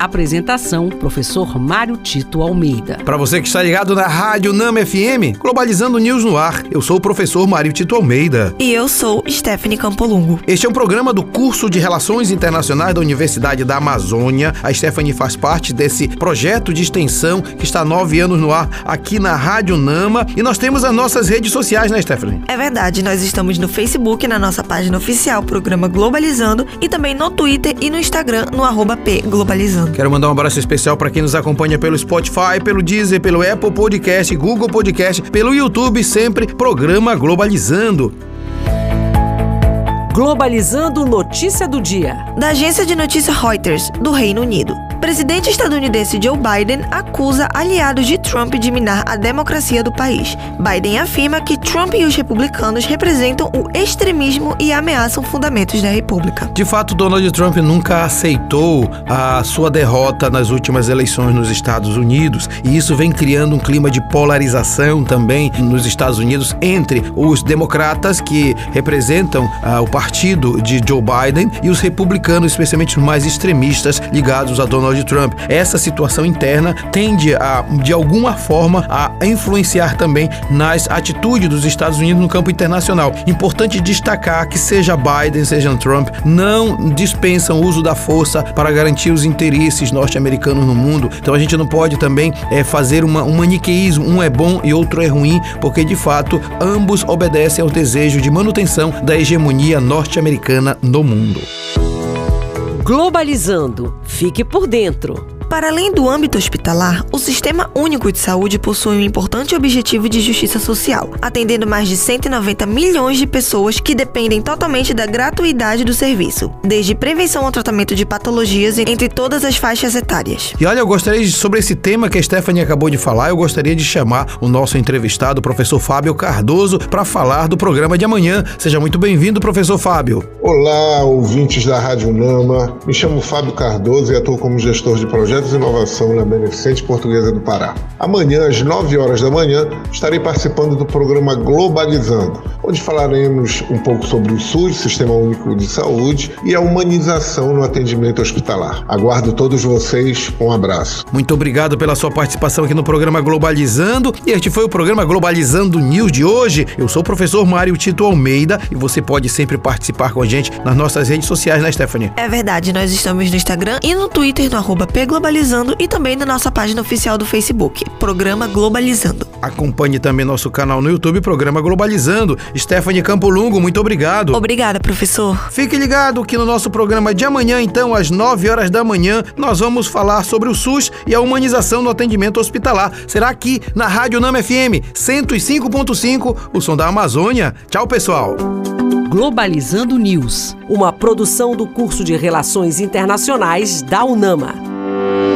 Apresentação: Professor Mário Tito Almeida. Para você que está ligado na Rádio Nama FM, Globalizando News no ar, eu sou o professor Mário Tito Almeida. E eu sou Stephanie Campolungo. Este é um programa do curso de Relações Internacionais da Universidade da Amazônia. A Stephanie faz parte desse projeto de extensão que está há nove anos no ar aqui na Rádio Nama. E nós temos as nossas redes sociais, né, Stephanie? É verdade, nós estamos no Facebook, na nossa página oficial, programa Globalizando, e também no Twitter e no Instagram, no arroba P Globalizando. Quero mandar um abraço especial para quem nos acompanha pelo Spotify, pelo Deezer, pelo Apple Podcast, Google Podcast, pelo YouTube, sempre programa Globalizando. Globalizando notícia do dia. Da agência de notícia Reuters, do Reino Unido presidente estadunidense Joe Biden acusa aliados de Trump de minar a democracia do país. Biden afirma que Trump e os republicanos representam o extremismo e ameaçam fundamentos da República. De fato, Donald Trump nunca aceitou a sua derrota nas últimas eleições nos Estados Unidos, e isso vem criando um clima de polarização também nos Estados Unidos entre os democratas que representam ah, o partido de Joe Biden e os republicanos, especialmente os mais extremistas ligados a Donald Donald Trump. Essa situação interna tende a, de alguma forma, a influenciar também nas atitudes dos Estados Unidos no campo internacional. Importante destacar que seja Biden, seja Trump, não dispensam o uso da força para garantir os interesses norte-americanos no mundo. Então a gente não pode também é, fazer uma, um maniqueísmo, um é bom e outro é ruim, porque de fato ambos obedecem ao desejo de manutenção da hegemonia norte-americana no mundo. Globalizando. Fique por dentro. Para além do âmbito hospitalar, o Sistema Único de Saúde possui um importante objetivo de justiça social, atendendo mais de 190 milhões de pessoas que dependem totalmente da gratuidade do serviço, desde prevenção ao tratamento de patologias entre todas as faixas etárias. E olha, eu gostaria de, sobre esse tema que a Stephanie acabou de falar, eu gostaria de chamar o nosso entrevistado, o professor Fábio Cardoso, para falar do programa de amanhã. Seja muito bem-vindo, professor Fábio. Olá, ouvintes da Rádio Nama. Me chamo Fábio Cardoso e atuo como gestor de projetos Projetos de Inovação na Beneficente Portuguesa do Pará. Amanhã, às 9 horas da manhã, estarei participando do programa Globalizando, onde falaremos um pouco sobre o SUS, Sistema Único de Saúde, e a humanização no atendimento hospitalar. Aguardo todos vocês. Um abraço. Muito obrigado pela sua participação aqui no programa Globalizando. E este foi o programa Globalizando News de hoje. Eu sou o professor Mário Tito Almeida e você pode sempre participar com a gente nas nossas redes sociais, né, Stephanie? É verdade, nós estamos no Instagram e no Twitter, no arroba Globalizando e também na nossa página oficial do Facebook, Programa Globalizando. Acompanhe também nosso canal no YouTube, Programa Globalizando. Stephanie Campolungo, muito obrigado. Obrigada, professor. Fique ligado que no nosso programa de amanhã, então, às 9 horas da manhã, nós vamos falar sobre o SUS e a humanização no atendimento hospitalar. Será aqui na Rádio Nama FM 105.5, o som da Amazônia. Tchau, pessoal. Globalizando News, uma produção do curso de Relações Internacionais da UNAMA. Thank you.